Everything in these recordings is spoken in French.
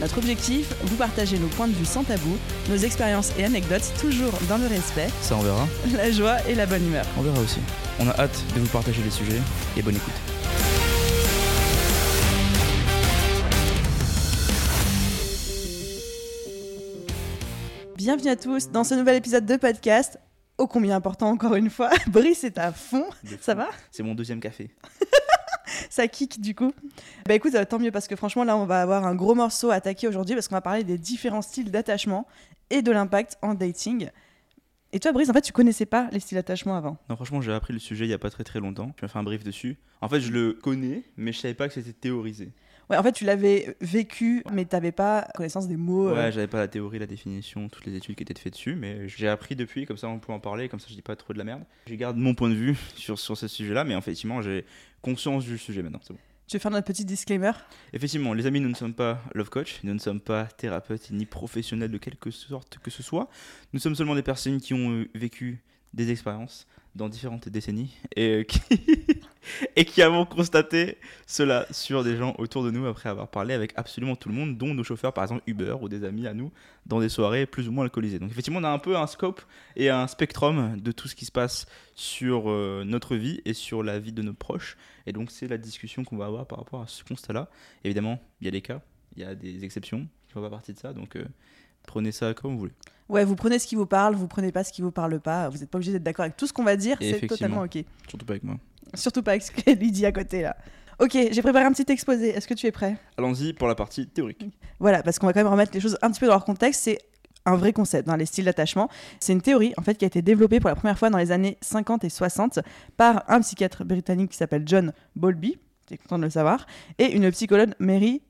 Notre objectif, vous partager nos points de vue sans tabou, nos expériences et anecdotes toujours dans le respect, Ça on verra, la joie et la bonne humeur. on verra aussi. On a hâte de vous partager les sujets et bonne écoute. Bienvenue à tous dans ce nouvel épisode de podcast. Ô combien important encore une fois. Brice est à fond. Ça va? C'est mon deuxième café. Ça kick du coup. Bah écoute, euh, tant mieux parce que franchement là on va avoir un gros morceau à attaquer aujourd'hui parce qu'on va parler des différents styles d'attachement et de l'impact en dating. Et toi Brice, en fait tu connaissais pas les styles d'attachement avant. Non franchement j'ai appris le sujet il y a pas très très longtemps. Tu m'as fait un brief dessus. En fait je le connais mais je savais pas que c'était théorisé. Ouais, en fait tu l'avais vécu mais t'avais pas connaissance des mots. euh, Ouais, j'avais pas la théorie, la définition, toutes les études qui étaient faites dessus, mais j'ai appris depuis, comme ça on peut en parler, comme ça je dis pas trop de la merde. Je garde mon point de vue sur, sur ce sujet-là, mais effectivement j'ai conscience du sujet maintenant, c'est bon. Tu veux faire notre petit disclaimer? Effectivement, les amis, nous ne sommes pas love coach, nous ne sommes pas thérapeutes ni professionnels de quelque sorte que ce soit. Nous sommes seulement des personnes qui ont euh, vécu des expériences dans différentes décennies et, euh, qui... et qui avons constaté cela sur des gens autour de nous après avoir parlé avec absolument tout le monde, dont nos chauffeurs, par exemple Uber ou des amis à nous, dans des soirées plus ou moins alcoolisées. Donc effectivement, on a un peu un scope et un spectrum de tout ce qui se passe sur euh, notre vie et sur la vie de nos proches. Et donc c'est la discussion qu'on va avoir par rapport à ce constat-là. Évidemment, il y a des cas, il y a des exceptions qui font pas partie de ça, donc euh, prenez ça comme vous voulez. Ouais, vous prenez ce qui vous parle, vous prenez pas ce qui vous parle pas. Vous n'êtes pas obligé d'être d'accord avec tout ce qu'on va dire, c'est totalement ok. Surtout pas avec moi. Surtout pas avec ce que lui dit à côté là. Ok, j'ai préparé un petit exposé. Est-ce que tu es prêt? Allons-y pour la partie théorique. Voilà, parce qu'on va quand même remettre les choses un petit peu dans leur contexte. C'est un vrai concept dans les styles d'attachement. C'est une théorie en fait qui a été développée pour la première fois dans les années 50 et 60 par un psychiatre britannique qui s'appelle John Bowlby, t'es content de le savoir, et une psychologue Mary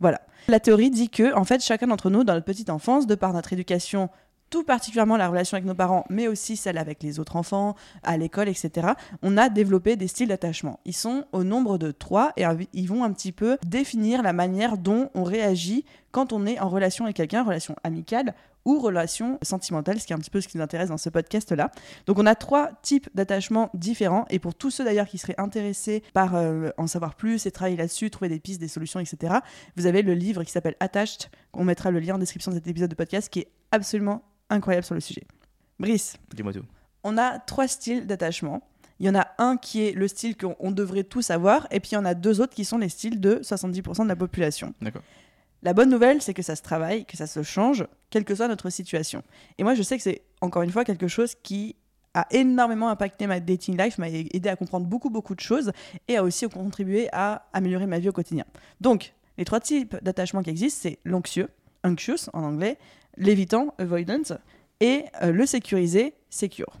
Voilà. La théorie dit que en fait chacun d'entre nous dans notre petite enfance, de par notre éducation tout particulièrement la relation avec nos parents, mais aussi celle avec les autres enfants, à l'école, etc., on a développé des styles d'attachement. Ils sont au nombre de trois et ils vont un petit peu définir la manière dont on réagit quand on est en relation avec quelqu'un, relation amicale ou relation sentimentale, ce qui est un petit peu ce qui nous intéresse dans ce podcast-là. Donc on a trois types d'attachements différents, et pour tous ceux d'ailleurs qui seraient intéressés par euh, en savoir plus et travailler là-dessus, trouver des pistes, des solutions, etc., vous avez le livre qui s'appelle Attached, on mettra le lien en description de cet épisode de podcast, qui est absolument incroyable sur le sujet. Brice, Dis-moi tout. on a trois styles d'attachement. Il y en a un qui est le style qu'on on devrait tous avoir, et puis il y en a deux autres qui sont les styles de 70% de la population. D'accord. La bonne nouvelle, c'est que ça se travaille, que ça se change, quelle que soit notre situation. Et moi, je sais que c'est encore une fois quelque chose qui a énormément impacté ma dating life, m'a aidé à comprendre beaucoup, beaucoup de choses et a aussi contribué à améliorer ma vie au quotidien. Donc, les trois types d'attachement qui existent, c'est l'anxieux, anxious en anglais, l'évitant, avoidant, et euh, le sécurisé, secure.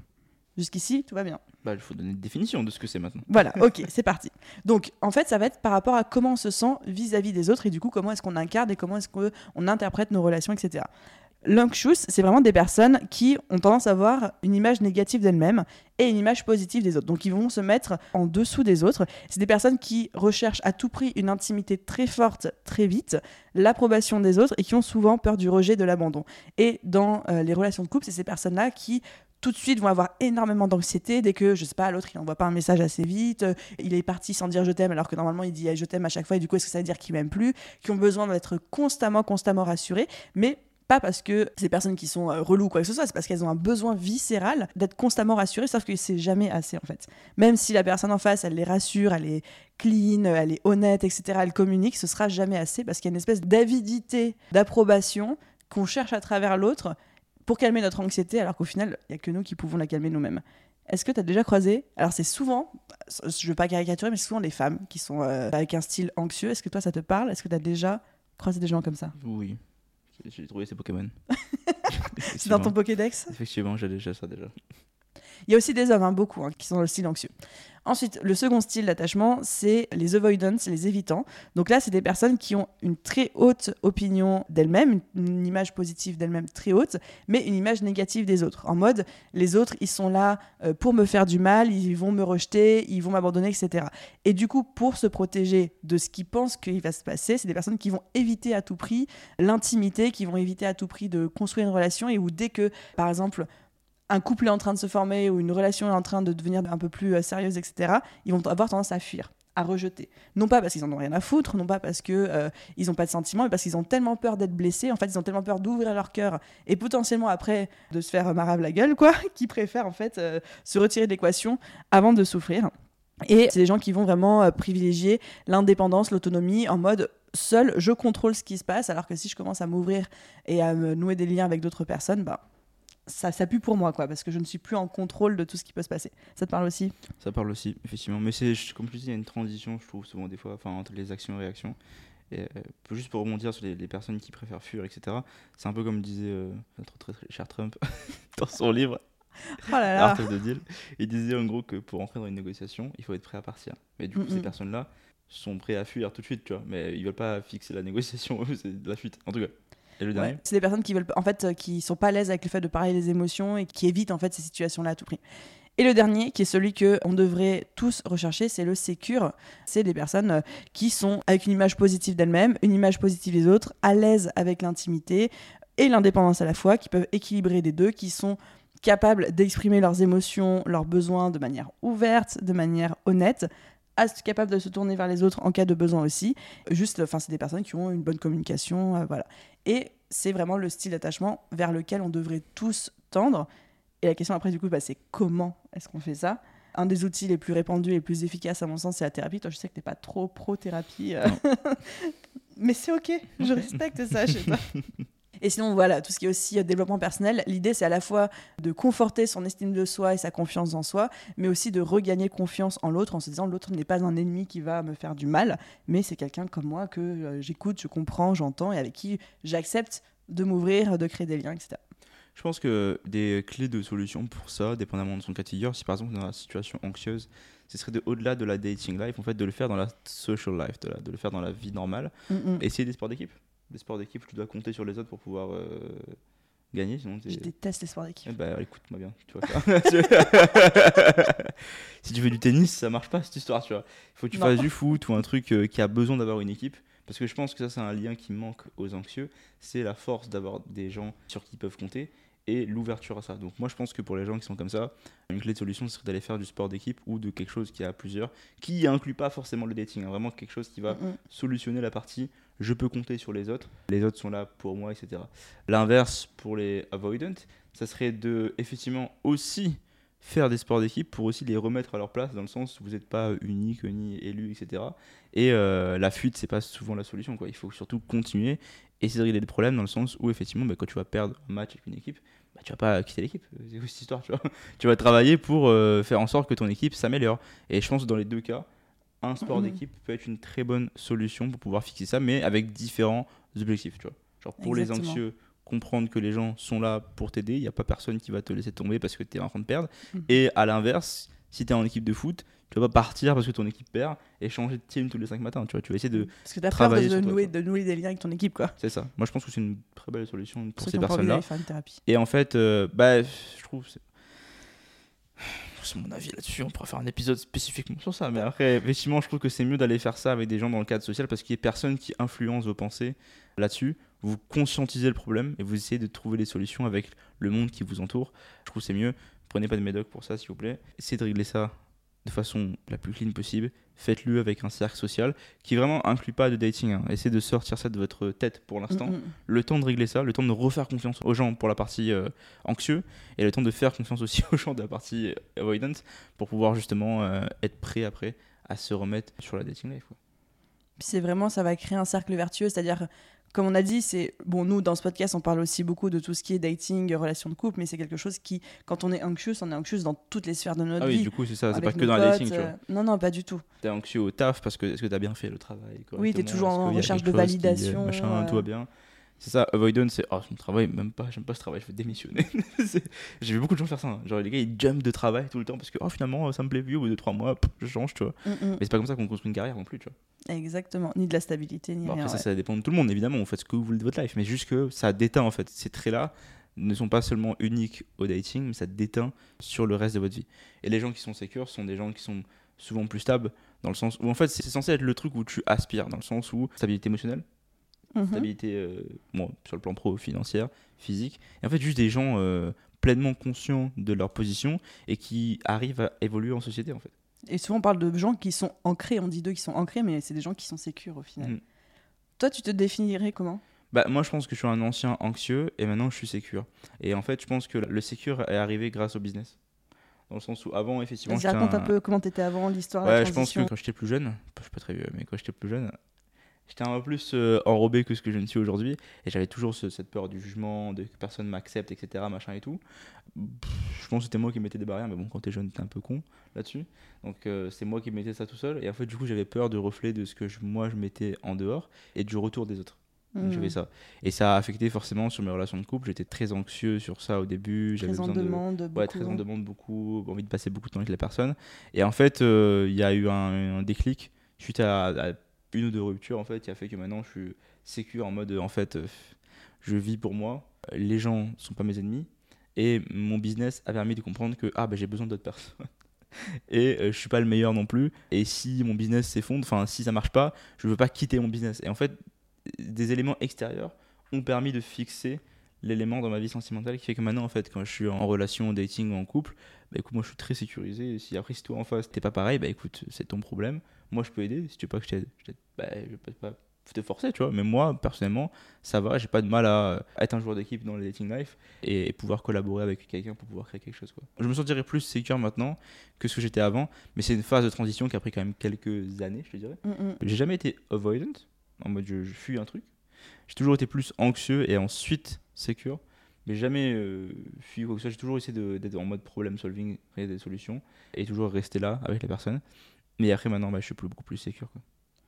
Jusqu'ici, tout va bien. Bah, il faut donner une définition de ce que c'est maintenant. Voilà, ok, c'est parti. Donc, en fait, ça va être par rapport à comment on se sent vis-à-vis des autres et du coup, comment est-ce qu'on incarne et comment est-ce qu'on interprète nos relations, etc. L'anxious, c'est vraiment des personnes qui ont tendance à avoir une image négative d'elles-mêmes et une image positive des autres. Donc, ils vont se mettre en dessous des autres. C'est des personnes qui recherchent à tout prix une intimité très forte, très vite, l'approbation des autres et qui ont souvent peur du rejet, de l'abandon. Et dans euh, les relations de couple, c'est ces personnes-là qui tout de suite vont avoir énormément d'anxiété dès que, je sais pas, l'autre il envoie pas un message assez vite, euh, il est parti sans dire je t'aime alors que normalement il dit eh, je t'aime à chaque fois et du coup est-ce que ça veut dire qu'il m'aime plus, qui ont besoin d'être constamment, constamment rassurés, mais pas parce que ces personnes qui sont euh, reloues ou quoi que ce soit, c'est parce qu'elles ont un besoin viscéral d'être constamment rassurées, sauf que c'est jamais assez en fait. Même si la personne en face, elle les rassure, elle est clean, elle est honnête, etc., elle communique, ce sera jamais assez parce qu'il y a une espèce d'avidité, d'approbation qu'on cherche à travers l'autre pour calmer notre anxiété, alors qu'au final, il n'y a que nous qui pouvons la calmer nous-mêmes. Est-ce que tu as déjà croisé Alors, c'est souvent, je veux pas caricaturer, mais c'est souvent les femmes qui sont euh, avec un style anxieux. Est-ce que toi, ça te parle? Est-ce que tu as déjà croisé des gens comme ça? Oui. J'ai trouvé ces Pokémon. C'est dans ton Pokédex? Effectivement, j'ai déjà ça déjà. Il y a aussi des hommes, hein, beaucoup, hein, qui sont dans le style anxieux. Ensuite, le second style d'attachement, c'est les avoidants, les évitants. Donc là, c'est des personnes qui ont une très haute opinion d'elles-mêmes, une image positive d'elles-mêmes très haute, mais une image négative des autres. En mode, les autres, ils sont là euh, pour me faire du mal, ils vont me rejeter, ils vont m'abandonner, etc. Et du coup, pour se protéger de ce qu'ils pensent qu'il va se passer, c'est des personnes qui vont éviter à tout prix l'intimité, qui vont éviter à tout prix de construire une relation et où dès que, par exemple, un couple est en train de se former ou une relation est en train de devenir un peu plus euh, sérieuse, etc., ils vont avoir tendance à fuir à rejeter. Non pas parce qu'ils en ont rien à foutre, non pas parce qu'ils euh, n'ont pas de sentiments, mais parce qu'ils ont tellement peur d'être blessés, en fait, ils ont tellement peur d'ouvrir leur cœur et potentiellement après de se faire marave la gueule, quoi, qu'ils préfèrent en fait euh, se retirer de l'équation avant de souffrir. Et c'est des gens qui vont vraiment privilégier l'indépendance, l'autonomie, en mode seul, je contrôle ce qui se passe, alors que si je commence à m'ouvrir et à me nouer des liens avec d'autres personnes, bah, ça, ça pue pour moi, quoi, parce que je ne suis plus en contrôle de tout ce qui peut se passer. Ça te parle aussi? Ça parle aussi, effectivement. Mais c'est, comme tu dis, il y a une transition, je trouve, souvent des fois, enfin, entre les actions et réactions. Et euh, juste pour rebondir sur les, personnes qui préfèrent fuir, etc., c'est un peu comme disait euh, notre très, très cher Trump dans son livre. Oh là là. Art of the Deal. Il disait en gros que pour entrer dans une négociation, il faut être prêt à partir. Mais du coup, ces personnes-là sont prêtes à fuir tout de suite, tu vois. Mais ils veulent pas fixer la négociation, c'est de la fuite. En tout cas. C'est des personnes qui veulent, en fait, euh, qui sont pas à l'aise avec le fait de parler des émotions et qui évitent en fait ces situations-là à tout prix. Et le dernier, qui est celui que on devrait tous rechercher, c'est le sécure. C'est des personnes euh, qui sont avec une image positive d'elles-mêmes, une image positive des autres, à l'aise avec l'intimité et l'indépendance à la fois, qui peuvent équilibrer les deux, qui sont capables d'exprimer leurs émotions, leurs besoins de manière ouverte, de manière honnête, capable de se tourner vers les autres en cas de besoin aussi. Juste, enfin, c'est des personnes qui ont une bonne communication, euh, voilà. Et c'est vraiment le style d'attachement vers lequel on devrait tous tendre. Et la question après, du coup, bah, c'est comment est-ce qu'on fait ça? Un des outils les plus répandus et les plus efficaces, à mon sens, c'est la thérapie. Toi, je sais que tu n'es pas trop pro-thérapie. Euh. Mais c'est OK, je respecte ça, je sais pas. Et sinon, voilà, tout ce qui est aussi euh, développement personnel, l'idée, c'est à la fois de conforter son estime de soi et sa confiance en soi, mais aussi de regagner confiance en l'autre en se disant l'autre n'est pas un ennemi qui va me faire du mal, mais c'est quelqu'un comme moi que euh, j'écoute, je comprends, j'entends et avec qui j'accepte de m'ouvrir, de créer des liens, etc. Je pense que des clés de solution pour ça, dépendamment de son cas de figure, si par exemple dans la situation anxieuse, ce serait de, au-delà de la dating life, en fait, de le faire dans la social life, de, le faire dans la vie normale. Mm, mm. Essayer des sports d'équipe des sports d'équipe tu dois compter sur les autres pour pouvoir euh, gagner. Sinon je déteste les sports d'équipe. Eh bah écoute-moi bien, tu vois. si tu fais du tennis, ça marche pas cette histoire, tu vois. Il faut que tu fasses du foot ou un truc euh, qui a besoin d'avoir une équipe. Parce que je pense que ça, c'est un lien qui manque aux anxieux. C'est la force d'avoir des gens sur qui ils peuvent compter et l'ouverture à ça. Donc moi je pense que pour les gens qui sont comme ça, une clé de solution serait d'aller faire du sport d'équipe ou de quelque chose qui a plusieurs, qui inclut pas forcément le dating, hein. vraiment quelque chose qui va solutionner la partie je peux compter sur les autres, les autres sont là pour moi, etc. L'inverse pour les avoidant, ça serait de effectivement aussi faire des sports d'équipe pour aussi les remettre à leur place dans le sens où vous n'êtes pas unique ni élu, etc. Et euh, la fuite, c'est pas souvent la solution. Il faut surtout continuer et essayer de régler des problèmes dans le sens où effectivement, bah, quand tu vas perdre un match avec une équipe, bah, tu vas pas quitter l'équipe. C'est cette histoire, tu vas travailler pour euh, faire en sorte que ton équipe s'améliore. Et je pense que dans les deux cas, un sport mhm. d'équipe peut être une très bonne solution pour pouvoir fixer ça, mais avec différents objectifs, tu vois. Genre pour les anxieux, comprendre que les gens sont là pour t'aider, il n'y a pas personne qui va te laisser tomber parce que tu es en train de perdre. Mhm. Et à l'inverse, si tu es en équipe de foot, tu vas pas partir parce que ton équipe perd et changer de team tous les 5 matins. Tu vois, tu vas essayer de parce que as travailler peur de, nouer, de nouer des liens avec ton équipe, quoi. C'est ça. Moi, je pense que c'est une très belle solution pour ces personnes-là. Et en fait, euh, bah, je trouve c'est mon avis là-dessus. On pourrait faire un épisode spécifiquement sur ça. Mais après, effectivement, je trouve que c'est mieux d'aller faire ça avec des gens dans le cadre social parce qu'il y a personne qui influence vos pensées là-dessus. Vous conscientisez le problème et vous essayez de trouver des solutions avec le monde qui vous entoure. Je trouve que c'est mieux. Prenez pas de médoc pour ça, s'il vous plaît. Essayez de régler ça de façon la plus clean possible. Faites-le avec un cercle social qui vraiment inclut pas de dating. Hein. Essayez de sortir ça de votre tête pour l'instant. Mm, mm. Le temps de régler ça, le temps de refaire confiance aux gens pour la partie euh, anxieux et le temps de faire confiance aussi aux gens de la partie euh, avoidance pour pouvoir justement euh, être prêt après à se remettre sur la dating life. C'est vraiment, ça va créer un cercle vertueux, c'est-à-dire comme on a dit, c'est bon. Nous, dans ce podcast, on parle aussi beaucoup de tout ce qui est dating, relation de couple, mais c'est quelque chose qui, quand on est anxieux, on est anxieux dans toutes les sphères de notre ah vie. oui, du coup, c'est ça. C'est pas que dans le dating, tu vois. Euh, non, non, pas du tout. T'es anxieux au taf parce que est-ce que t'as bien fait le travail Oui, t'es toujours en recherche de validation. machin, tout va bien? C'est ça, avoidance, c'est oh, mon travail, même pas, j'aime pas ce travail, je vais démissionner. J'ai vu beaucoup de gens faire ça. hein. Genre, les gars, ils jump de travail tout le temps parce que oh, finalement, ça me plaît plus, au bout de 3 mois, pff, je change, tu vois. Mm, mm. Mais c'est pas comme ça qu'on construit une carrière non plus, tu vois. Exactement. Ni de la stabilité, ni Bon, rien. après, ça, ouais. ça dépend de tout le monde, évidemment. Vous faites ce que vous voulez de votre life. Mais juste que ça déteint, en fait. Ces traits-là ne sont pas seulement uniques au dating, mais ça déteint sur le reste de votre vie. Et les gens qui sont sécures sont des gens qui sont souvent plus stables, dans le sens où, en fait, c'est censé être le truc où tu aspires, dans le sens où stabilité émotionnelle, Mhm. stabilité euh, bon, sur le plan pro, financière, physique. Et en fait, juste des gens euh, pleinement conscients de leur position et qui arrivent à évoluer en société, en fait. Et souvent, on parle de gens qui sont ancrés. On dit d'eux qui sont ancrés, mais c'est des gens qui sont sécures au final. Mhm. Toi, tu te définirais comment? Bah, moi, je pense que je suis un ancien anxieux et maintenant je suis sécure. Et en fait, je pense que le sécure est arrivé grâce au business. Dans le sens où avant, effectivement, j'étais raconte un... un- peu comment t'étais avant, l'histoire, la Ouais, je pense que transition. quand j'étais plus jeune, je suis pas très vieux, mais quand j'étais plus jeune, j'étais un peu plus euh, enrobé que ce que je ne suis aujourd'hui. Et j'avais toujours ce- cette peur du jugement, de que personne m'accepte, etc. Machin et tout. Pff, Je pense que c'était moi qui mettais des barrières, mais bon, quand t'es jeune, t'es un peu con là-dessus. Donc euh, c'est moi qui mettais ça tout seul. Et en fait, du coup, j'avais peur du reflet de ce que je- moi je mettais en dehors et du retour des autres. Mhm. j'avais ça. Et ça a affecté forcément sur mes relations de couple. J'étais très anxieux sur ça au début. J'avais Très en besoin de demande, Ouais, beaucoup. très en demande beaucoup, envie de passer beaucoup de temps avec la personne. Et en fait, euh, il y a eu un, un déclic suite à, à une ou deux ruptures en fait, qui a fait que maintenant je suis sécure en mode en fait, euh, je vis pour moi. Les gens sont pas mes ennemis et mon business a permis de comprendre que ah bah j'ai besoin d'autres personnes. Et euh, je suis pas le meilleur non plus. Et si mon business s'effondre, enfin si ça marche pas, je veux pas quitter mon business. Et en fait, des éléments extérieurs ont permis de fixer l'élément dans ma vie sentimentale qui fait que maintenant en fait quand je suis en relation, en dating ou en couple, bah écoute moi je suis très sécurisé et si après si toi en face t'es pas pareil, bah écoute c'est ton problème, moi je peux aider, si tu veux pas que je t'aide, je bah je peux pas te forcer tu vois, mais moi personnellement ça va, j'ai pas de mal à être un joueur d'équipe dans le dating life et, pouvoir collaborer avec quelqu'un pour pouvoir créer quelque chose quoi. Je me sentirais plus sécure maintenant que ce que j'étais avant, mais c'est une phase de transition qui a pris quand même quelques années je te dirais. Mm, mm. J'ai jamais été avoidant, en mode je, je fuis un truc. J'ai toujours été plus anxieux et ensuite sécure, mais jamais euh, fui quoi que ce soit. J'ai toujours essayé d'être en mode problem solving, créer des solutions et toujours rester là avec la personne. Mais après maintenant, bah, je suis plus, beaucoup plus sécure. Quoi.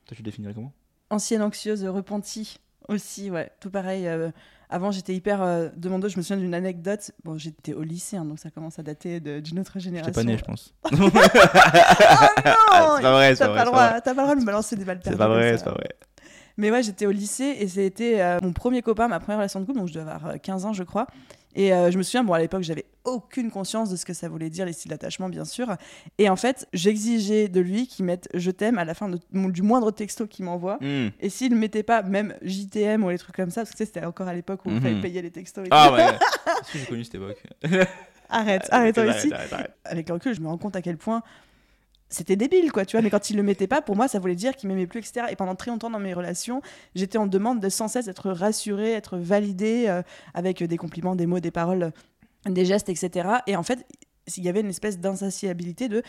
Toi, tu définirais comment? Ancienne anxieuse, repentie aussi, ouais, tout pareil. euh, avant, j'étais hyper euh, demandeuse. Je me souviens d'une anecdote. Bon, j'étais au lycée, hein, donc ça commence à dater d'une autre génération. J'étais pas né, je pense. Oh non c'est pas vrai, c'est T'as pas pas, pas pas le droit de me balancer des balles C'est pas vrai, c'est pas vrai. Mais ouais, j'étais au lycée et c'était euh, mon premier copain, ma première relation de couple, donc je devais avoir euh, 15 ans, je crois. Et euh, je me souviens, bon, à l'époque, j'avais aucune conscience de ce que ça voulait dire, les styles d'attachement, bien sûr. Et en fait, j'exigeais de lui qu'il mette je t'aime à la fin de- du moindre texto qu'il m'envoie. Hmm. Et s'il ne mettait pas même JTM ou les trucs comme ça, parce que tu sais, c'était encore à l'époque où il Mhm. fallait payer les textos. et Ah tout. ouais. J'ai connu cette époque? Arrête, Arrête, ici. arrête, arrête. Avec le recul, je me rends compte à quel point c'était débile, quoi, tu vois. Mais quand il le mettait pas, pour moi, ça voulait dire qu'il m'aimait plus, etc. Et pendant très longtemps dans mes relations, j'étais en demande de sans cesse être rassurée, être validée euh, avec des compliments, des mots, des paroles, des gestes, etc. Et en fait, il y avait une espèce d'insatiabilité de.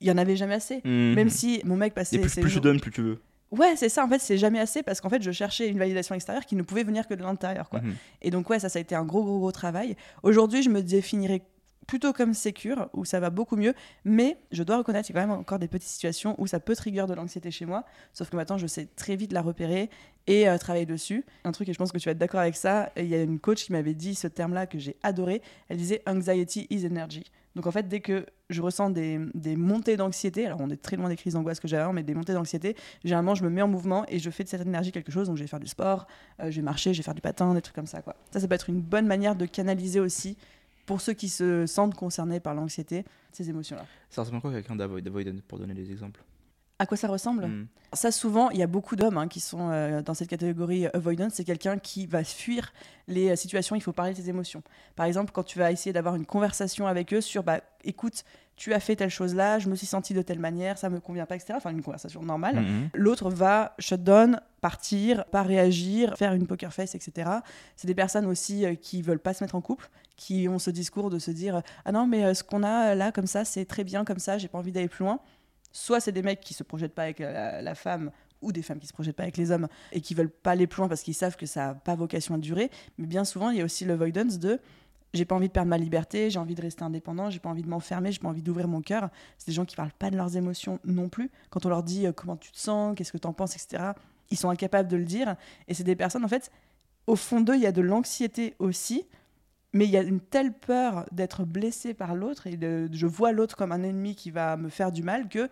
Il y en avait jamais assez. Hmm. Même si mon mec passait Et plus, ses plus tu jours- donnes, plus tu veux. Ouais, c'est ça. En fait, c'est jamais assez parce qu'en fait, je cherchais une validation extérieure qui ne pouvait venir que de l'intérieur, quoi. Mhm. Et donc, ouais, ça, ça a été un gros, gros, gros travail. Aujourd'hui, je me définirais plutôt comme sécure, où ça va beaucoup mieux. Mais je dois reconnaître qu'il y a quand même encore des petites situations où ça peut trigger de l'anxiété chez moi. Sauf que maintenant, je sais très vite la repérer et euh, travailler dessus. Un truc, et je pense que tu vas être d'accord avec ça, il y a une coach qui m'avait dit ce terme-là que j'ai adoré. Elle disait Anxiety is energy. Donc en fait, dès que je ressens des, des montées d'anxiété, alors on est très loin des crises d'angoisse que j'avais mais des montées d'anxiété, généralement je me mets en mouvement et je fais de cette énergie quelque chose. Donc je vais faire du sport, euh, je vais marcher, je vais faire du patin, des trucs comme ça. Quoi. Ça, ça peut être une bonne manière de canaliser aussi, pour ceux qui se sentent concernés par l'anxiété, ces émotions-là. Ça ressemble à quoi quelqu'un d'avoid- d'avoidant pour donner des exemples? À quoi ça ressemble? Hmm. Ça, souvent, il y a beaucoup d'hommes hein, qui sont euh, dans cette catégorie avoidance. C'est quelqu'un qui va fuir les euh, situations, il faut parler de ses émotions. Par exemple, quand tu vas essayer d'avoir une conversation avec eux sur bah, écoute, tu as fait telle chose là, je me suis senti de telle manière, ça me convient pas, etc. Enfin, une conversation normale. Mhm. L'autre va shut down, partir, pas réagir, faire une poker face, etc. C'est des personnes aussi euh, qui veulent pas se mettre en couple, qui ont ce discours de se dire ah non mais euh, ce qu'on a euh, là comme ça c'est très bien comme ça, j'ai pas envie d'aller plus loin. Soit c'est des mecs qui se projettent pas avec la, la femme ou des femmes qui se projettent pas avec les hommes et qui veulent pas aller plus loin parce qu'ils savent que ça a pas vocation à durer. Mais bien souvent il y a aussi l'avoidance de j'ai pas envie de perdre ma liberté, j'ai envie de rester indépendant, j'ai pas envie de m'enfermer, j'ai pas envie d'ouvrir mon cœur. C'est des gens qui parlent pas de leurs émotions non plus. Quand on leur dit euh, comment tu te sens, qu'est-ce que tu en penses, etc., ils sont incapables de le dire. Et c'est des personnes, en fait, au fond d'eux, il y a de l'anxiété aussi, mais il y a une telle peur d'être blessé par l'autre et de, je vois l'autre comme un ennemi qui va me faire du mal que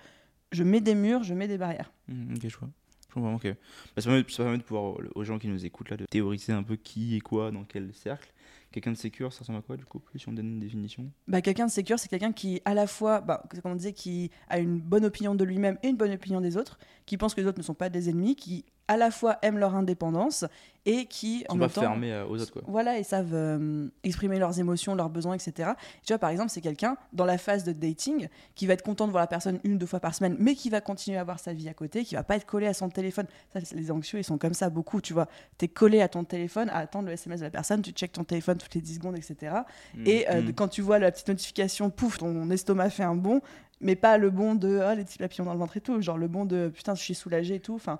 je mets des murs, je mets des barrières. Mmh, je vois. Je. Bah, ça, permet, ça permet de pouvoir, aux gens qui nous écoutent, là, de théoriser un peu qui est quoi, dans quel cercle. Quelqu'un de sécure, ça ressemble à quoi du coup Si on donne une définition? Bah, Quelqu'un de sécure, c'est quelqu'un qui, à la fois, bah, comme on disait, qui a une bonne opinion de lui-même et une bonne opinion des autres, qui pense que les autres ne sont pas des ennemis, qui à la fois aiment leur indépendance et qui, en même temps, fermés euh, aux autres quoi. Voilà, ils savent euh, exprimer leurs émotions, leurs besoins, etc. Tu vois, par exemple, c'est quelqu'un dans la phase de dating qui va être content de voir la personne une ou deux fois par semaine, mais qui va continuer à avoir sa vie à côté, qui va pas être collé à son téléphone. Ça, les anxieux, ils sont comme ça beaucoup, tu vois. Tu es collé à ton téléphone, à attendre le SMS de la personne, tu checkes ton téléphone toutes les 10 secondes, etc. et mmh, euh, mmh. quand tu vois la petite notification, pouf, ton estomac fait un bond, mais pas le bond de oh, les petits papillons dans le ventre et tout, genre le bond de putain, je suis soulagé et tout. Enfin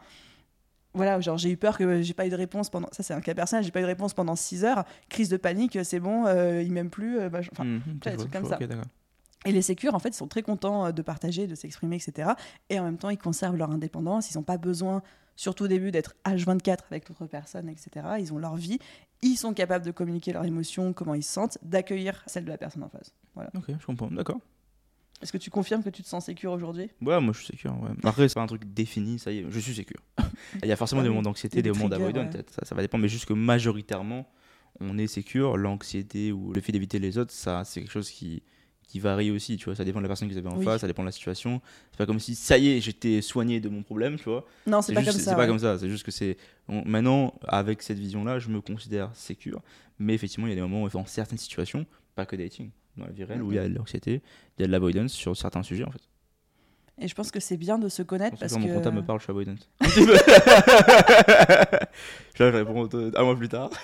voilà, genre j'ai eu peur que j'ai pas eu de réponse pendant. Ça, c'est un cas personnel, j'ai pas eu de réponse pendant 6 heures. Crise de panique, c'est bon, euh, il m'aime plus. Euh, bah, enfin, mmh, des trucs comme ça. et les sécures, en fait, ils sont très contents euh, de partager, de s'exprimer, etc. Et en même temps, ils conservent leur indépendance. Ils n'ont pas besoin, surtout au début, d'être H24 avec l'autre personne, etc. Ils ont leur vie. Ils sont capables de communiquer leurs émotions, comment ils se sentent, d'accueillir celle de la personne en face. Voilà. Ok, je comprends. D'accord. Est-ce que tu confirmes que tu te sens sécure aujourd'hui? Ouais, moi je suis sécure. Ouais. Après, c'est pas un truc défini, ça y est, je suis sécure. Il y a forcément des moments d'anxiété, des, moments d'avoidance, ça, ça va dépendre, mais juste que majoritairement, on est sécure. L'anxiété ou le fait d'éviter les autres, ça, c'est quelque chose qui, qui varie aussi, tu vois. Ça dépend de la personne que vous avez en face, ça dépend de la situation. C'est pas comme si, ça y est, j'étais soigné de mon problème, tu vois. Non, c'est pas, comme ça. C'est pas comme ça. C'est juste que c'est. Maintenant, avec cette vision-là, je me considère sécure. Mais effectivement, il y a des moments où, dans certaines situations, pas que dating dans la vie réelle, où il y a de l'anxiété, il y a de l'avoidance sur certains sujets en fait. Et je pense que c'est bien de se connaître parce que. Quand mon comptable me parle, je suis avoidance. je réponds un mois plus tard.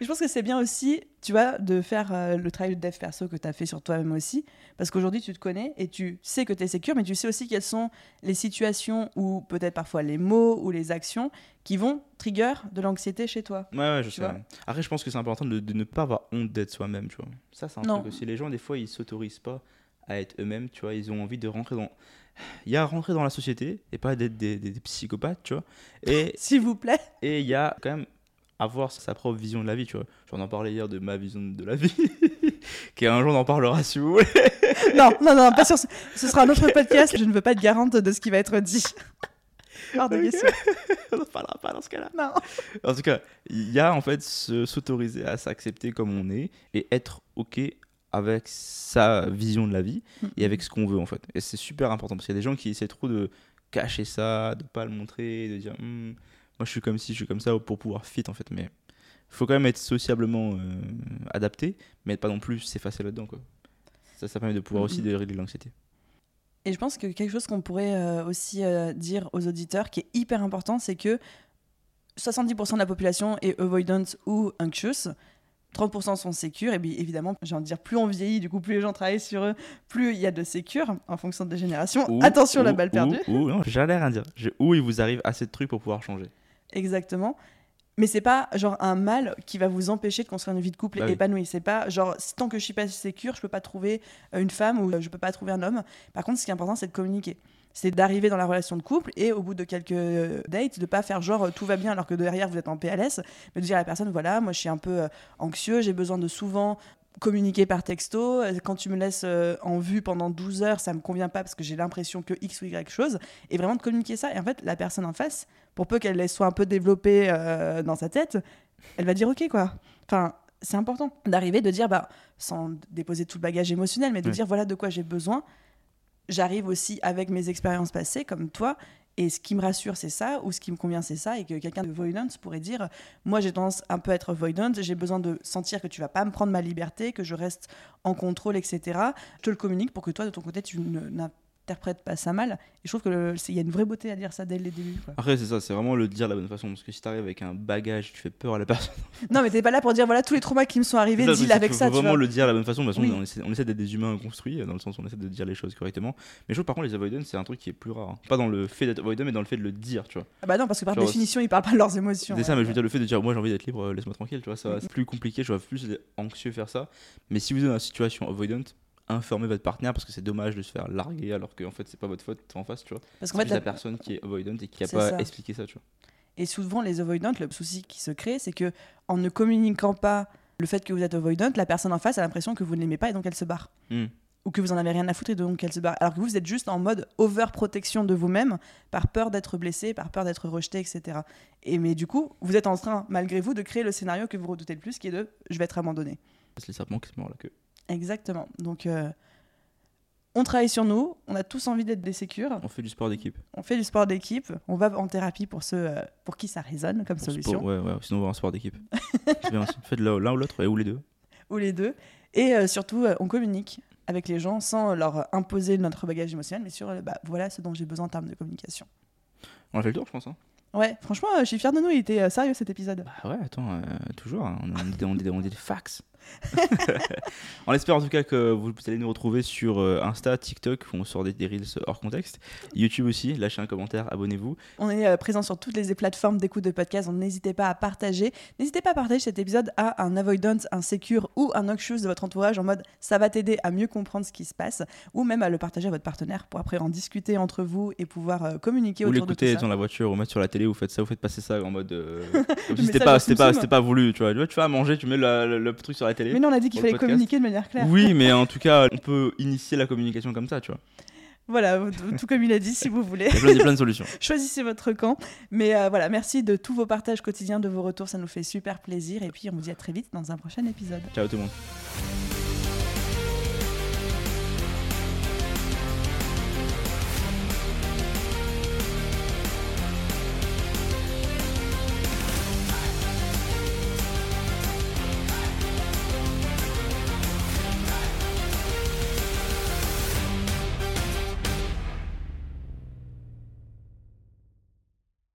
je pense que c'est bien aussi, tu vois, de faire euh, le travail de dev perso que tu as fait sur toi-même aussi. Parce qu'aujourd'hui, tu te connais et tu sais que tu es sécure, mais tu sais aussi quelles sont les situations ou peut-être parfois les mots ou les actions qui vont trigger de l'anxiété chez toi. Ouais, ouais, je sais. Après, je pense que c'est important de, ne pas avoir honte d'être soi-même, tu vois. Ça, c'est un truc aussi. Les gens, des fois, ils s'autorisent pas à être eux-mêmes, tu vois. Ils ont envie de rentrer dans. Il y a rentrer dans la société et pas d'être des, des, psychopathes, tu vois. Et s'il vous plaît. Et il y a quand même avoir sa propre vision de la vie, tu vois. J'en en parlais hier de ma vision de la vie, qui un jour on en parlera si vous voulez. non, non, non, pas sûr. Ce sera un autre podcast. Je ne veux pas être garante de ce qui va être dit. Hors de question. on n'en parlera pas dans ce cas-là. Non. En tout cas, il y a en fait s'autoriser à s'accepter comme on est et être OK avec sa vision de la vie et avec ce qu'on veut en fait. Et c'est super important parce qu'il y a des gens qui essaient trop de cacher ça, de pas le montrer, de dire hmm, moi je suis comme ci, je suis comme ça pour pouvoir fit en fait. Mais il faut quand même être sociablement euh, adapté, mais pas non plus s'effacer là-dedans quoi. Ça, ça permet de pouvoir aussi de régler l'anxiété. Et je pense que quelque chose qu'on pourrait euh, aussi euh, dire aux auditeurs qui est hyper important, c'est que 70% de la population est avoidant ou anxious. 30% sont sécures, et bien évidemment, j'ai envie de dire, plus on vieillit, du coup, plus les gens travaillent sur eux, plus il y a de sécures en fonction des générations. Attention, la balle perdue. Ou, non, j'allais rien dire. Où il vous arrive assez de trucs pour pouvoir changer. Exactement. Mais c'est pas genre un mal qui va vous empêcher de construire une vie de couple bah épanouie. C'est pas genre tant que je suis pas sécure, je peux pas trouver euh, une femme ou euh, je peux pas trouver un homme. Par contre, ce qui est important, c'est de communiquer. C'est d'arriver dans la relation de couple et au bout de quelques euh, dates, de pas faire genre tout va bien alors que derrière vous êtes en PLS, mais de dire à la personne voilà, moi je suis un peu anxieux, j'ai besoin de souvent communiquer par texto. Quand tu me laisses en vue pendant 12 heures, ça me convient pas parce que j'ai l'impression que X ou Y chose. Et vraiment de communiquer ça. Et en fait, la personne en face, pour peu qu'elle soit un peu développée euh, dans sa tête, elle va dire ok quoi. Enfin, c'est important d'arriver, de dire, bah, sans déposer tout le bagage émotionnel, mais de dire voilà de quoi j'ai besoin. J'arrive aussi avec mes expériences passées, comme toi, et ce qui me rassure, c'est ça, ou ce qui me convient, c'est ça, et que quelqu'un de voidant pourrait dire Moi, j'ai tendance un peu à être voidant, j'ai besoin de sentir que tu vas pas me prendre ma liberté, que je reste en contrôle, etc. Je te le communique pour que toi, de ton côté, tu n'as interprète pas ça mal. Et je trouve qu'il y a une vraie beauté à dire ça dès le début. Après, c'est ça, c'est vraiment le dire de la bonne façon. Parce que si t'arrives avec un bagage, tu fais peur à la personne. non, mais t'es pas là pour dire voilà tous les traumas qui me sont arrivés, deal avec ça. Faut vraiment le dire de la bonne façon. De toute façon, on essaie, d'être des humains construits, dans le sens où on essaie de dire les choses correctement. Mais je trouve par contre, les avoidants, c'est un truc qui est plus rare. Pas dans le fait d'être avoidant, mais dans le fait de le dire, tu vois. Ah bah non, parce que par définition, ils parlent pas de leurs émotions. C'est ça, mais je veux dire, le fait de dire moi j'ai envie d'être libre, laisse-moi tranquille, tu vois, ça, c'est plus compliqué, je vois plus anxieux faire ça. Mais si vous êtes dans la situation avoidant, informer votre partenaire parce que c'est dommage de se faire larguer alors que en fait c'est pas votre faute en face tu vois parce qu'en fait la... personne qui est avoidant et qui a pas expliqué ça tu vois Et souvent, les avoidants, le souci qui se crée, c'est que en ne communiquant pas le fait que vous êtes avoidant, la personne en face a l'impression que vous ne l'aimez pas et donc elle se barre. Hmm. Ou que vous en avez rien à foutre et donc elle se barre. Alors que vous, vous êtes juste en mode over-protection de vous-même, par peur d'être blessé, par peur d'être rejeté, etc. Et mais du coup, vous êtes en train, malgré vous, de créer le scénario que vous redoutez le plus, qui est de je vais être abandonné. C'est les serpents qui se mordent la queue. Exactement. Donc, euh, on travaille sur nous, on a tous envie d'être des sécures, On fait du sport d'équipe. on fait du sport d'équipe, on va en thérapie pour ceux euh, pour qui ça résonne comme Pour- solution, Ouais, ouais, sinon on va en sport d'équipe. Faites l'un ou l'autre, et ou les deux. ou les deux. Et euh, surtout, on communique avec les gens sans leur imposer notre bagage émotionnel, mais sur bah, voilà ce dont j'ai besoin en termes de communication. On a fait le tour, je pense. Hein. Ouais, franchement, je suis fière de nous, il était sérieux cet épisode. Bah ouais, attends, euh, toujours. hein, On, on, dit, on, dit, on dit des fax. on espère en tout cas que vous allez nous retrouver sur euh, Insta, TikTok, où on sort des, des reels hors contexte. YouTube aussi, lâchez un commentaire, abonnez-vous. On est euh, présent sur toutes les plateformes d'écoute de podcast, donc n'hésitez pas à partager. N'hésitez pas à partager cet épisode à un avoidant, un secure ou un noxious de votre entourage en mode ça va t'aider à mieux comprendre ce qui se passe, ou même à le partager à votre partenaire pour après en discuter entre vous et pouvoir euh, communiquer Vous autour de tout ça. dans la voiture ou mettre sur la télé, vous faites ça, vous faites passer ça en mode. euh, comme si c'était pas, pas, voulu, tu vois. Tu vois, tu vas manger, tu mets le, le truc sur la télé. Mais non, on a dit qu'il fallait podcast. communiquer de manière claire. Oui, mais en tout cas, on peut initier la communication comme ça, tu vois. Voilà, tout comme il a dit, si vous voulez. Il y a plein, il y a plein de solutions. Choisissez votre camp. Mais euh, voilà, merci de tous vos partages quotidiens, de vos retours, ça nous fait super plaisir. Et puis on vous dit à très vite dans un prochain épisode. Ciao tout le monde.